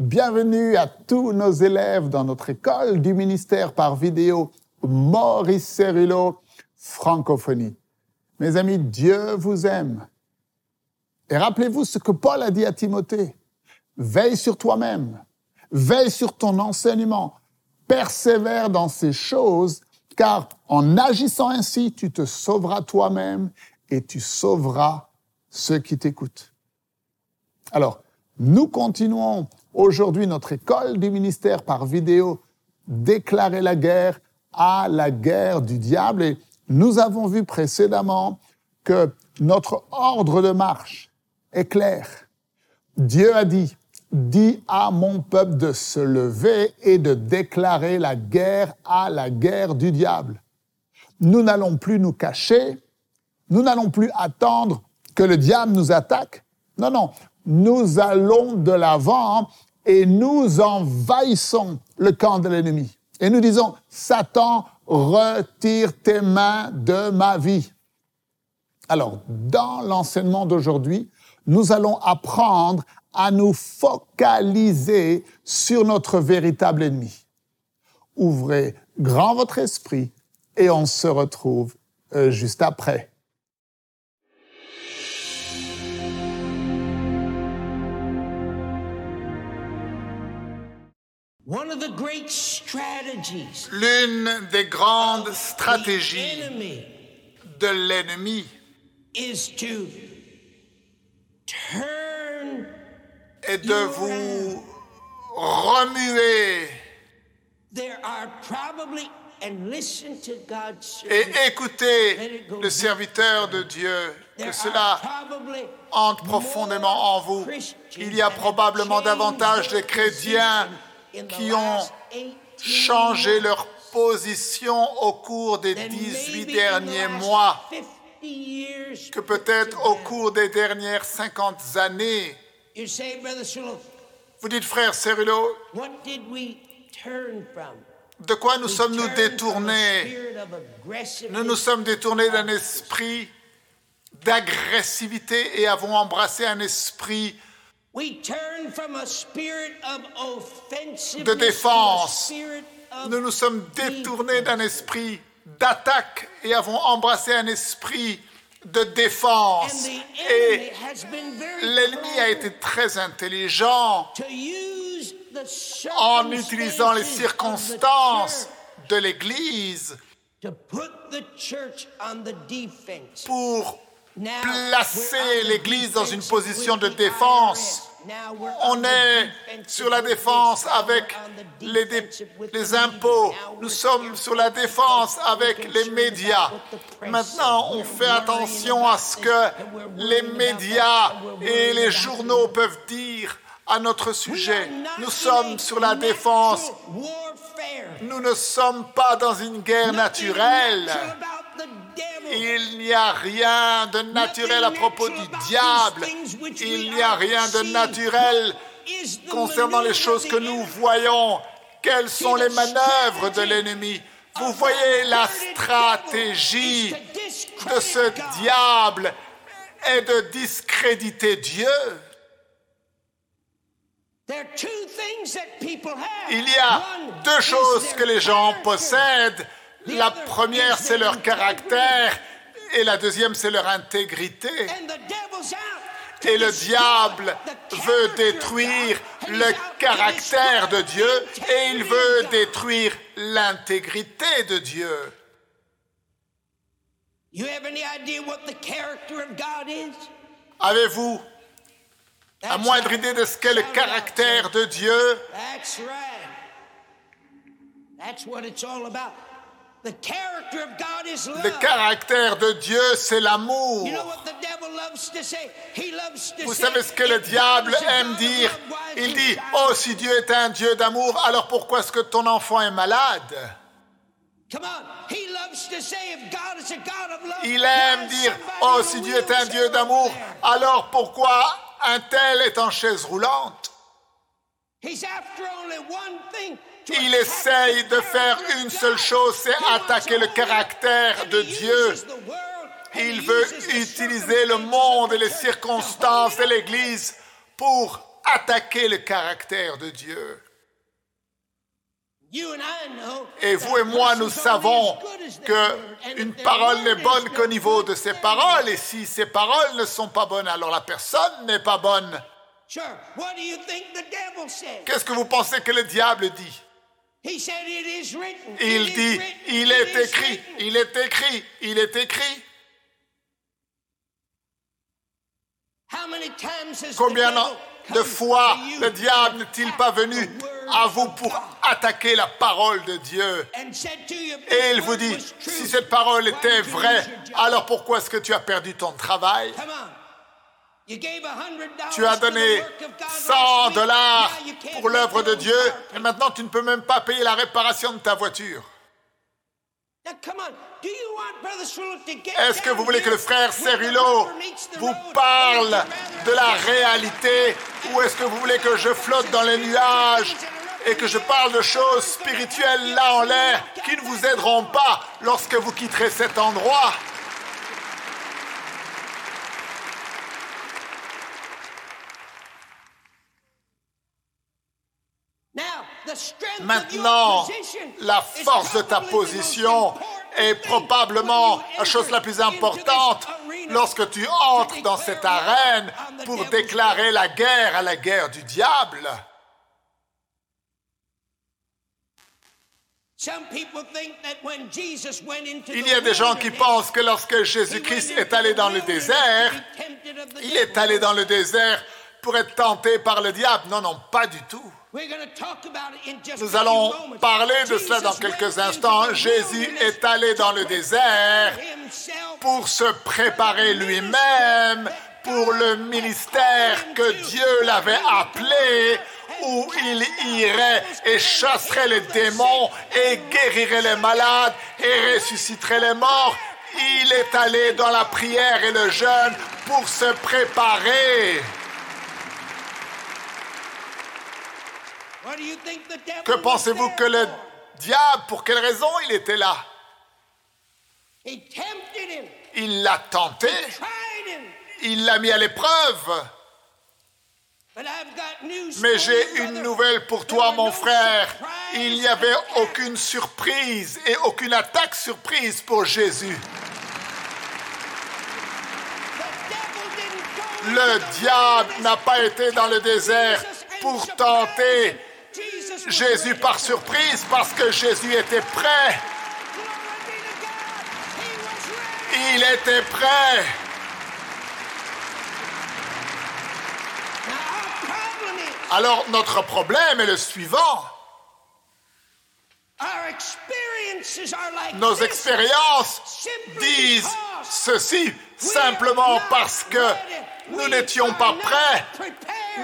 Bienvenue à tous nos élèves dans notre école du ministère par vidéo Maurice Cerullo, francophonie. Mes amis, Dieu vous aime. Et rappelez-vous ce que Paul a dit à Timothée. Veille sur toi-même, veille sur ton enseignement, persévère dans ces choses, car en agissant ainsi, tu te sauveras toi-même et tu sauveras ceux qui t'écoutent. Alors, nous continuons aujourd'hui notre école du ministère par vidéo, déclarer la guerre à la guerre du diable. Et nous avons vu précédemment que notre ordre de marche est clair. Dieu a dit, dis à mon peuple de se lever et de déclarer la guerre à la guerre du diable. Nous n'allons plus nous cacher, nous n'allons plus attendre que le diable nous attaque. Non, non, nous allons de l'avant et nous envahissons le camp de l'ennemi. Et nous disons, Satan, retire tes mains de ma vie. Alors, dans l'enseignement d'aujourd'hui, nous allons apprendre à nous focaliser sur notre véritable ennemi. Ouvrez grand votre esprit et on se retrouve euh, juste après. L'une des grandes stratégies de l'ennemi. est de vous remuer. Et écouter le serviteur de Dieu, que cela entre profondément en vous. Il y a probablement davantage de chrétiens qui ont changé leur position au cours des 18 derniers mois. que peut-être au cours des dernières 50 années. Vous dites, frère Cerullo, de quoi nous sommes-nous détournés? Nous nous sommes détournés d'un esprit d'agressivité et avons embrassé un esprit de défense. Nous nous sommes détournés d'un esprit d'attaque et avons embrassé un esprit de défense. Et l'ennemi a été très intelligent en utilisant les circonstances de l'Église pour placer l'Église dans une position de défense. On est sur la défense avec les, les, impôts. Nous sommes sur la défense avec les médias. Maintenant, on fait attention à ce que les médias et les journaux peuvent dire à notre sujet. Nous sommes sur la défense. Nous ne sommes pas dans une guerre naturelle. Il n'y a rien de naturel à propos du diable. Il n'y a rien de naturel concernant les choses que nous voyons. Quelles sont les manœuvres de l'ennemi? Vous voyez la stratégie de ce diable est de discréditer Dieu. Il y a deux choses que les gens possèdent. La première, c'est leur caractère et la deuxième, c'est leur intégrité. Et le diable veut détruire le caractère de Dieu et il veut détruire l'intégrité de Dieu. Avez-vous la moindre idée de ce qu'est le caractère de Dieu? Le caractère de Dieu, c'est l'amour. Vous savez ce que le diable aime dire? Il dit, oh, si Dieu est un Dieu d'amour, alors pourquoi est-ce que ton enfant est malade? Il aime dire, oh, si Dieu est un Dieu d'amour, alors pourquoi un tel est en chaise roulante? Il essaye de faire une seule chose, c'est attaquer le caractère de Dieu. Il veut utiliser le monde et les circonstances de l'Église pour attaquer le caractère de Dieu. Et vous et moi, nous savons as good as their que word, and une if their parole n'est bonne qu'au niveau de ses paroles, et si ses paroles ne sont pas bonnes, alors la personne n'est pas bonne. Qu'est-ce que vous pensez que le diable dit? Il dit, il est écrit, il est écrit, il est écrit. How many times has Combien the devil de fois to you le diable to n'est-il pas venu à vous pour attaquer la parole de Dieu? Et il this vous word dit, si cette parole était vraie, alors pourquoi est-ce que tu as perdu ton travail Come on. You gave $100 Tu as donné work of God 100 last week. dollars pour l'œuvre de Dieu. et maintenant tu ne peux même pas payer la réparation de ta voiture. Est-ce que vous voulez que le frère Cerullo vous parle de la réalité ou est-ce que vous voulez que je flotte dans les nuages et que je parle de choses spirituelles là en l'air qui ne vous aideront pas lorsque vous quitterez cet endroit? Maintenant, la force de ta position est probablement la chose la plus importante lorsque tu entres dans cette arène pour déclarer la guerre à la guerre du diable. Il y a des gens qui pensent que lorsque Jésus-Christ est allé dans le désert, il est allé dans le désert pour être tenté par le diable. Non, non, pas du tout. Nous allons parler de cela dans quelques instants. Jésus est allé dans le désert pour se préparer lui-même pour le ministère que Dieu l'avait appelé, où il irait et chasserait les démons et guérirait les malades et ressusciterait les morts. Il est allé dans la prière et le jeûne pour se préparer. Que pensez-vous que le diable, pour quelle raison il était là? Il l'a tenté, il l'a mis à l'épreuve. Mais j'ai une nouvelle pour toi, mon frère. Il n'y avait aucune surprise et aucune attaque surprise pour Jésus. Le diable n'a pas été dans le désert pour tenter Jésus par surprise parce que Jésus était prêt. Il était prêt. Alors notre problème est le suivant. Nos expériences disent ceci simplement parce que nous n'étions pas prêts.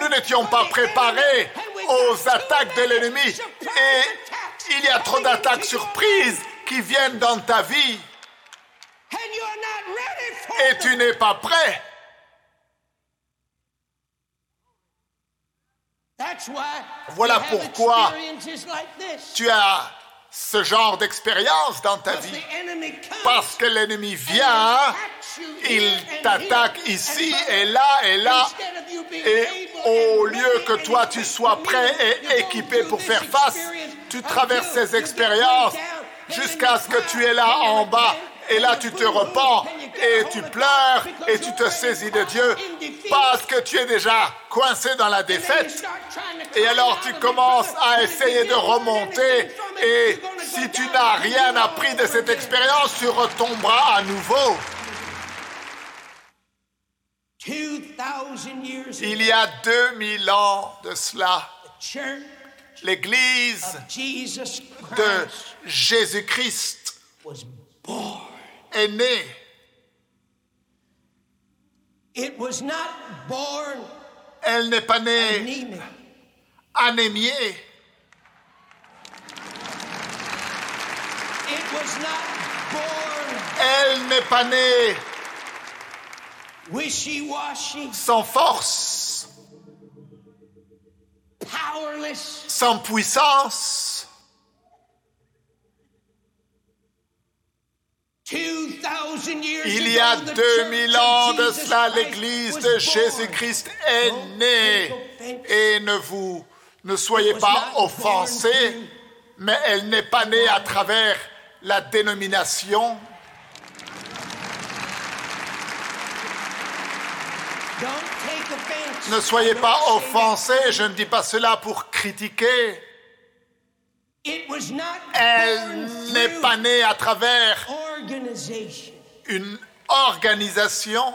Nous n'étions pas préparés aux attaques de l'ennemi. Et il y a trop d'attaques surprises qui viennent dans ta vie et tu n'es pas prêt. Voilà pourquoi. Tu as ce genre d'expérience dans ta vie. Parce que l'ennemi vient, il t'attaque ici et là et là. Et au lieu que toi tu sois prêt et équipé pour faire face, tu traverses ces expériences jusqu'à ce que tu es là en bas. Et là tu te repens et tu pleures et tu te saisis de Dieu parce que tu es déjà coincé dans la défaite. Et alors tu commences à essayer de remonter et si tu n'as rien appris de cette expérience, tu retomberas à nouveau. 2,000 years Il y a 2000 ans de cela, l'Église de Christ Jésus-Christ was born. Est née. It was not born Elle n'est pas née anemic. anémiée. It was not born Elle n'est pas née wishy-washy, sans force, powerless. sans puissance. 2,000 years Il y a ago, the 2000 church ans de cela, l'Église de. Jésus-Christ est née. Et ne vous ne soyez pas offensés, mais elle n'est pas née à travers la dénomination. Ne soyez pas offensés, je ne dis pas cela pour critiquer. It was not Elle n'est pas née à travers une organisation.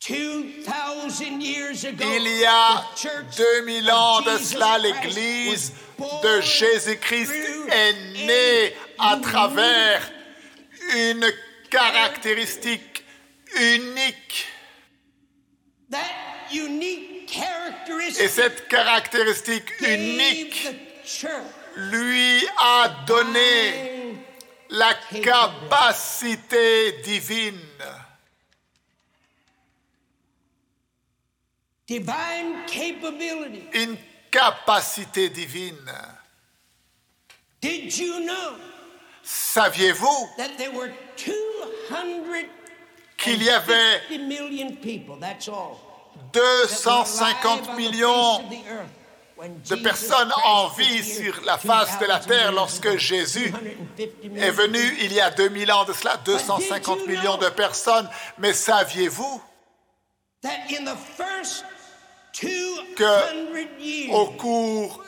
2,000 years ago, Il y a the church 2000 of ans de cela, l'Église de Jésus-Christ est née à travers une caractéristique unique. That unique characteristic Et cette caractéristique unique lui a donné la capacité divine. divine capability. Une capacité divine. Did you know Saviez-vous that there were 250 qu'il y avait million people, that's all, that were alive 250 on the face millions de personnes en vie sur la face de la 2,000 terre lorsque. Jésus 250 est venu il y a 2000 ans de cela, 250 you millions de personnes. Mais saviez-vous that in the first 200 Que au cours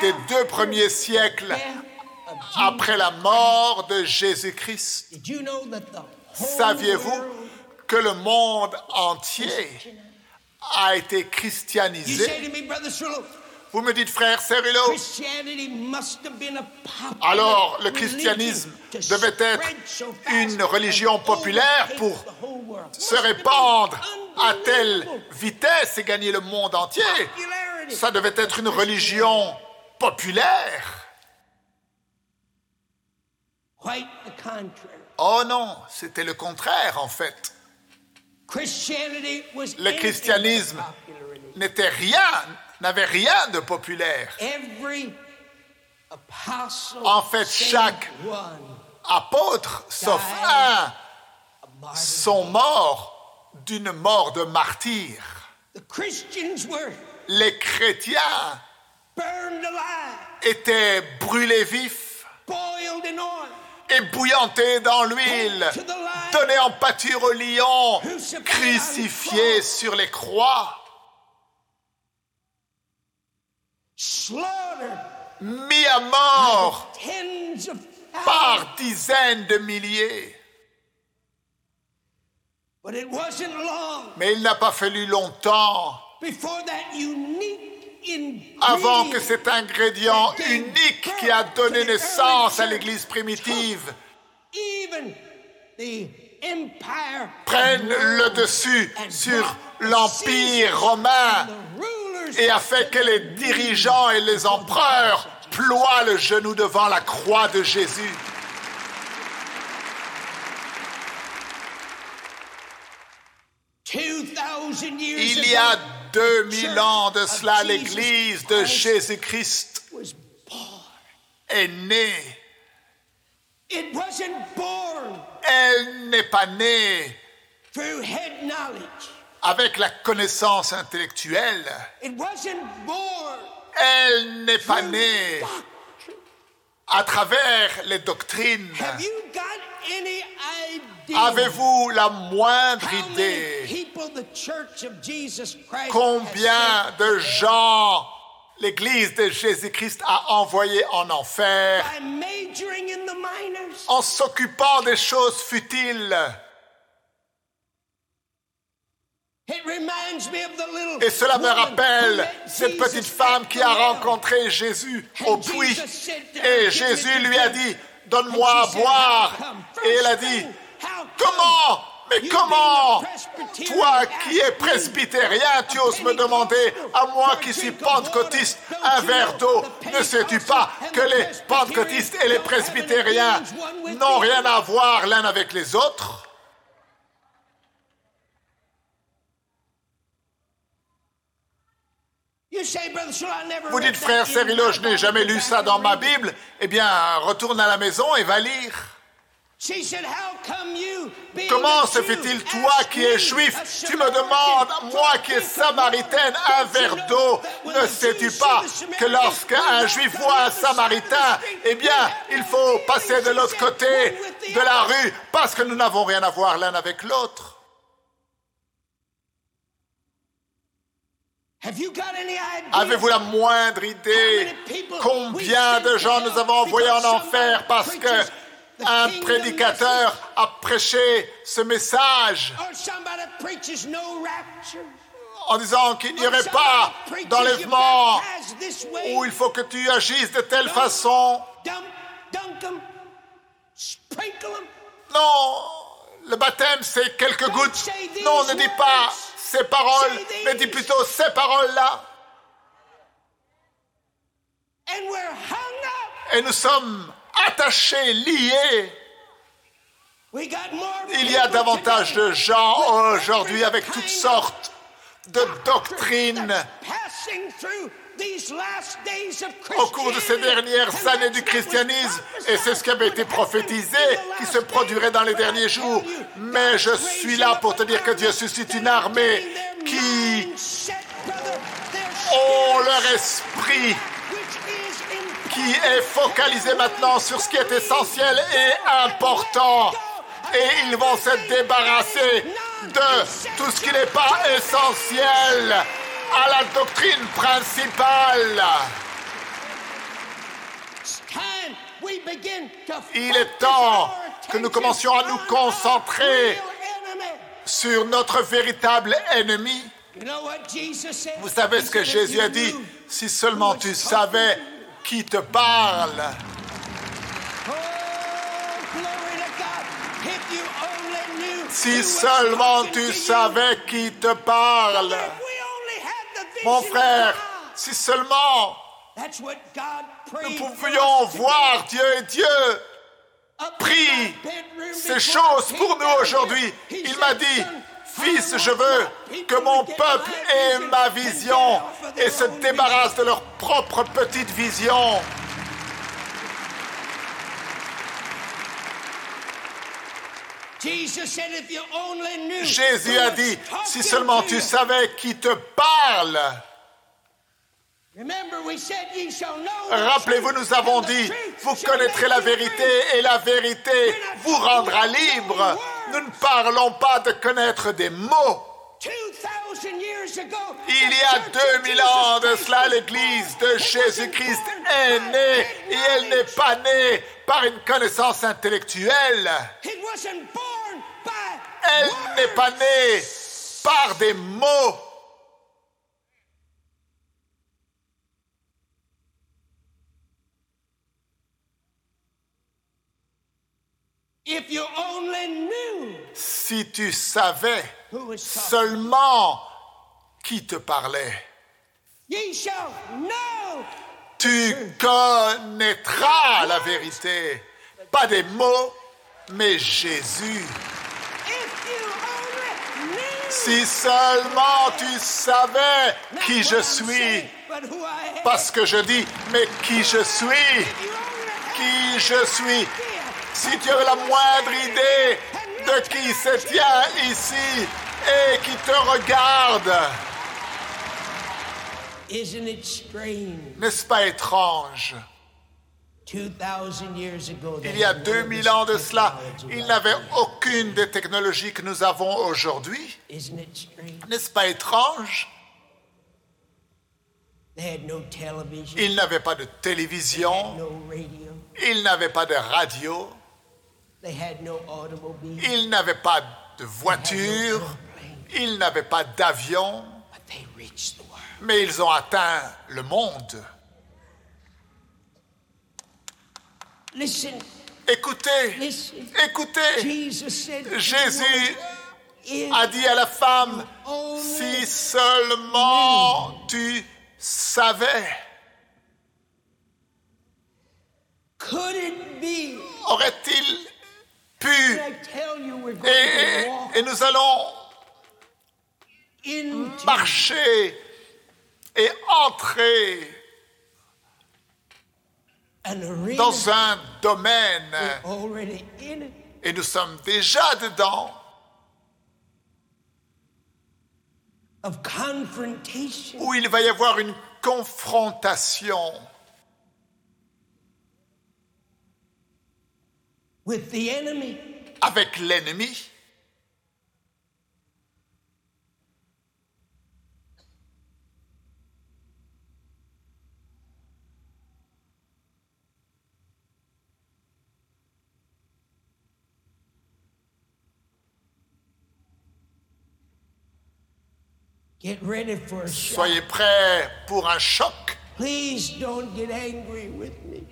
des deux premiers siècles après la mort de Jésus-Christ, saviez-vous que le monde entier a été christianisé Vous me dites, frère popular alors le christianisme devait être une religion populaire pour se répandre à telle vitesse et gagner le monde entier. Ça devait être une religion populaire. Oh non, c'était le contraire en fait. Christianity was Le christianisme n'était rien, n'avait rien de populaire. En fait, chaque one Apôtres, sauf un, sont morts d'une mort de martyr. Les chrétiens étaient brûlés vifs, ébouillantés dans l'huile, donnés en pâture aux lions, crucifiés sur les croix, mis à mort. Par dizaines de milliers. But it wasn't long Mais il n'a pas fallu longtemps. before that unique avant que cet ingrédient unique qui a donné naissance à l'Église primitive prenne le dessus sur l'Empire romain et a fait que les dirigeants et les empereurs ploient le genou devant la croix de Jésus. Il y a 2000 ans de cela, l'Église de Jésus-Christ est née. It wasn't born Elle n'est pas née through head knowledge. avec la connaissance intellectuelle. It wasn't born Elle n'est pas née à travers les doctrines. Avez-vous la moindre idée combien de gens l'Église de Jésus-Christ a envoyé en enfer? En s'occupant des choses futiles? Et cela me rappelle cette petite femme qui a rencontré Jésus au puits. Et "Give me Jésus lui a drink." dit, donne-moi à boire. Et elle a dit, comment Mais comment Toi qui es presbytérien, tu oses me demander, à moi qui suis pentecôtiste, un verre d'eau Ne sais-tu pas que les pentecôtistes et les presbytériens n'ont rien à voir l'un avec les autres? Vous dites, frère my je n'ai jamais lu ça dans ma. Bible. Eh bien, retourne à la maison et va lire. Comment se fait-il, toi qui es juif, tu me demandes, moi qui es samaritaine, un verre d'eau. Ne sais-tu pas que lorsqu'un juif voit un samaritain, eh bien, il faut passer de l'autre côté de la rue parce que nous n'avons rien à voir l'un avec l'autre? Avez-vous la moindre idée combien de gens nous avons envoyés en enfer parce que un prédicateur a prêché ce message rapture. en disant qu'il n'y aurait pas d'enlèvement où il faut que tu agisses de telle façon. Non, le baptême c'est quelques gouttes. Non, ne dis pas ces paroles, mais dis plutôt ces paroles-là. Et nous sommes attachés, liés. We got more Il y a davantage de gens aujourd'hui avec toutes sortes de doctrines. That's passing through these last days of au cours de ces dernières années du christianisme, et c'est ce qui avait été prophétisé, qui se produirait dans les derniers jours. Mais je suis là pour te dire que Dieu army suscite une armée qui ont spirit leur esprit qui est focalisé maintenant sur ce qui est essentiel et important. Et ils vont se débarrasser de tout ce qui n'est pas essentiel à la doctrine principale. Il est temps que nous commencions à nous on concentrer sur notre véritable ennemi. Vous savez ce que Jésus a dit? Si seulement tu savais. Qui te parle. Si seulement tu savais qui te parle. Mon frère, si seulement nous pouvions voir. Dieu et Dieu prie ces choses pour nous aujourd'hui. Il m'a dit, "Son, Fils, je veux que mon peuple ait ma vision et se débarrasse de leur propre petite vision. Jésus a dit, si seulement tu you." savais qui te parle. Remember, we said, "Ye shall know the Rappelez-vous, nous avons dit, vous connaîtrez la vérité free." et la vérité vous rendra libre. Nous ne parlons pas de connaître des mots. 2000 years ago, Il y a church of 2000 Jesus ans de cela, l'Église de Jésus-Christ est née et elle n'est pas née par une connaissance intellectuelle. Elle n'est pas née par des mots. If you only knew Si tu savais seulement qui te parlait, ye shall know. tu connaîtras la vérité. Pas des mots, mais Jésus. If you only knew. Si seulement tu savais qui je suis, parce que je dis, mais qui je suis, qui je suis? Si tu avais la moindre idée de qui se tient ici et qui te regarde, n'est-ce pas étrange? 2,000 years ago, they Il y a had none of 2000 this ans de cela, ils n'avaient aucune des technologies que nous avons aujourd'hui. N'est-ce pas étrange? Ils n'avaient pas de télévision, ils n'avaient pas de radio, ils n'avaient pas de voiture, ils n'avaient pas d'avion, but they reached the world. mais ils ont atteint le monde. Écoutez, écoutez, Jésus a dit à la femme, si seulement tu savais, aurait-il et, nous allons marcher et entrer dans un domaine. Et nous sommes déjà dedans. Où il va y avoir une confrontation with the enemy. avec l'ennemi. Get ready for a shock. Soyez prêts pour un choc. Please don't get angry with me.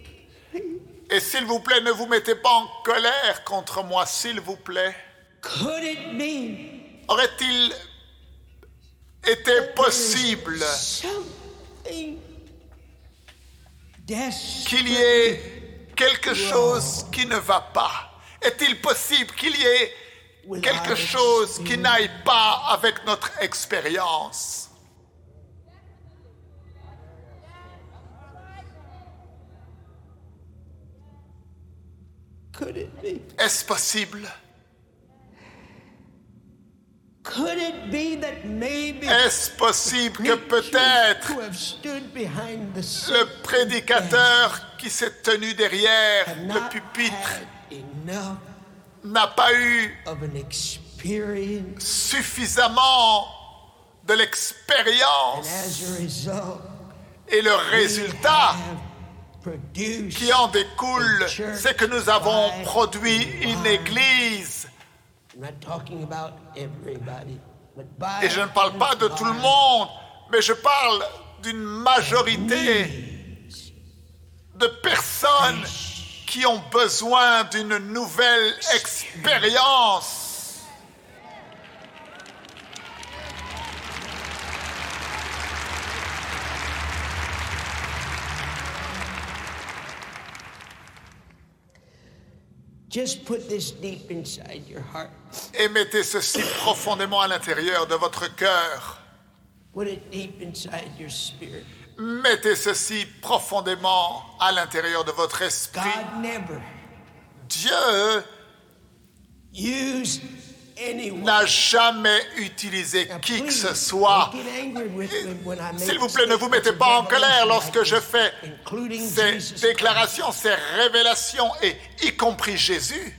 Et s'il vous plaît, ne vous mettez pas en colère contre moi, s'il vous plaît. Could it be Aurait-il été possible qu'il y ait quelque chose qui ne va pas? Est-il possible qu'il y ait quelque chose qui n'aille pas avec notre expérience? Could it be? Est-ce possible? Could it be that maybe Est-ce possible que peut-être le prédicateur qui s'est tenu derrière le pupitre n'a pas eu suffisamment de l'expérience et le résultat qui en découle, c'est que nous avons produit une église. I'm not talking about everybody, but by Et je ne parle pas de tout le monde, mais je parle d'une majorité de personnes qui ont besoin d'une nouvelle expérience. Just put this deep inside your heart. Et mettez ceci profondément à l'intérieur de votre cœur. Put it deep inside your spirit. Mettez ceci profondément à l'intérieur de votre esprit. God never Dieu anyone. N'a jamais utilisé qui que ce soit. S'il vous plaît, ne vous mettez pas en colère lorsque je fais ces déclarations, ces révélations, et y compris Jésus.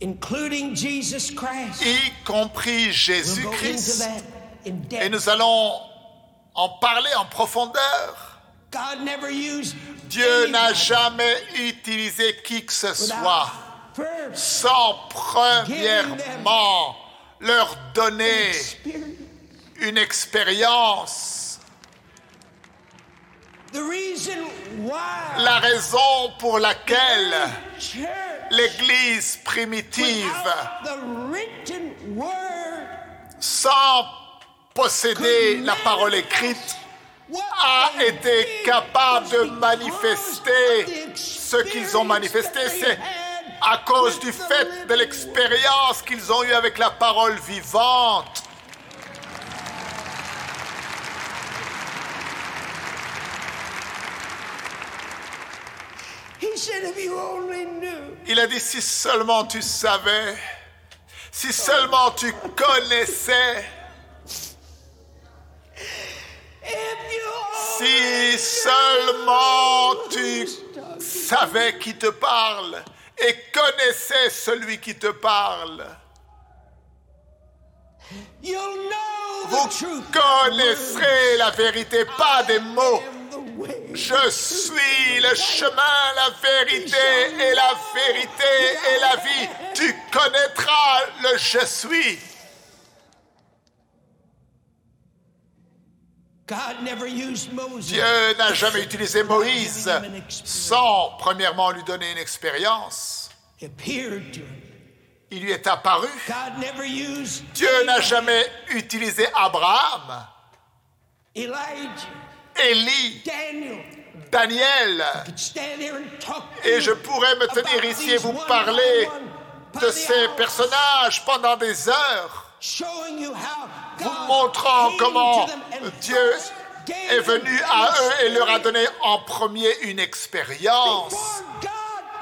Y compris Jésus-Christ. Et nous allons en parler en profondeur. God never used Dieu n'a jamais utilisé qui que ce soit sans premièrement leur donner une expérience. The reason why La raison pour laquelle l'Église primitive, without the written word sans posséder la parole écrite, a été capable de manifester ce qu'ils ont manifesté. C'est à cause du fait de l'expérience qu'ils ont eue avec la parole vivante. Il a dit, si seulement tu savais, si seulement tu connaissais, si seulement tu savais qui te parle et connaissais celui qui te parle. Vous connaisserez la vérité, pas des mots. Je suis le chemin, la vérité et la vérité et la vie. Tu connaîtras le je suis. God never used Moses. Dieu n'a jamais utilisé Moïse sans premièrement lui donner une expérience. Il lui est apparu. Dieu n'a jamais utilisé Abraham, Elijah, Élie, Daniel. Et je pourrais me tenir ici et vous parler de ces personnages pendant des heures. Vous montrant comment Dieu, est venu à eux et leur a donné en premier une expérience.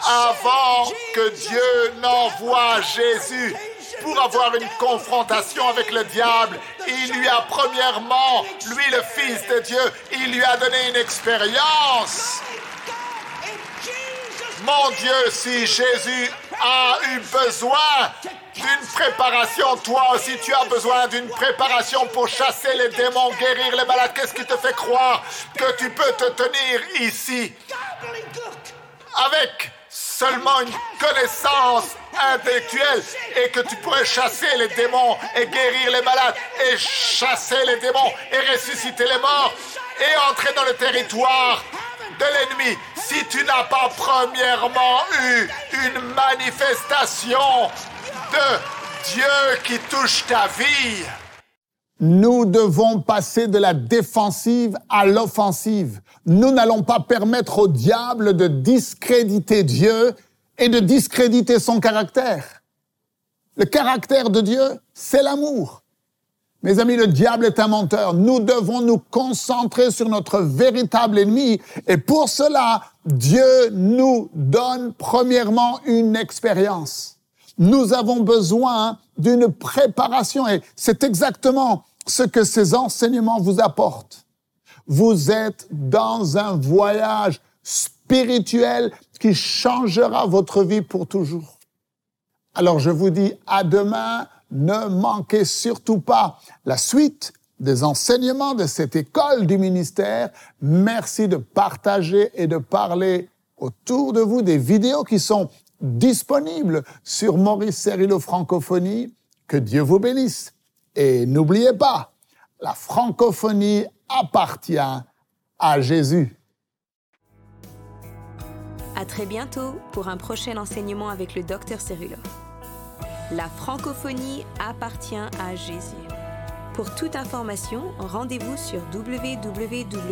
Avant que Dieu n'envoie Jésus pour avoir une confrontation avec le diable, il lui a premièrement, lui le Fils de Dieu, il lui a donné une expérience. Mon Dieu, si Jésus a eu besoin d'une préparation, toi aussi tu as besoin d'une préparation pour chasser les démons, guérir les malades. Qu'est-ce qui te fait croire que tu peux te tenir ici avec seulement une connaissance intellectuelle et que tu pourrais chasser les démons et guérir les malades et chasser les démons et ressusciter les morts et entrer dans le territoire de l'ennemi si tu n'as pas premièrement eu une manifestation de Dieu qui touche ta vie. Nous devons passer de la défensive à l'offensive. Nous n'allons pas permettre au diable de discréditer Dieu et de discréditer son caractère. Le caractère de Dieu, c'est l'amour. Mes amis, le diable est un menteur. Nous devons nous concentrer sur notre véritable ennemi. Et pour cela, Dieu nous donne premièrement une expérience. Nous avons besoin d'une préparation et c'est exactement ce que ces enseignements vous apportent. Vous êtes dans un voyage spirituel qui changera votre vie pour toujours. Alors je vous dis à demain, ne manquez surtout pas la suite des enseignements de cette école du ministère. Merci de partager et de parler autour de vous des vidéos qui sont disponible sur Maurice Cerullo Francophonie. Que Dieu vous bénisse. Et n'oubliez pas, la francophonie appartient à Jésus. À très bientôt pour un prochain enseignement avec le docteur Cerullo. La francophonie appartient à Jésus. Pour toute information, rendez-vous sur www.mcwe.fr.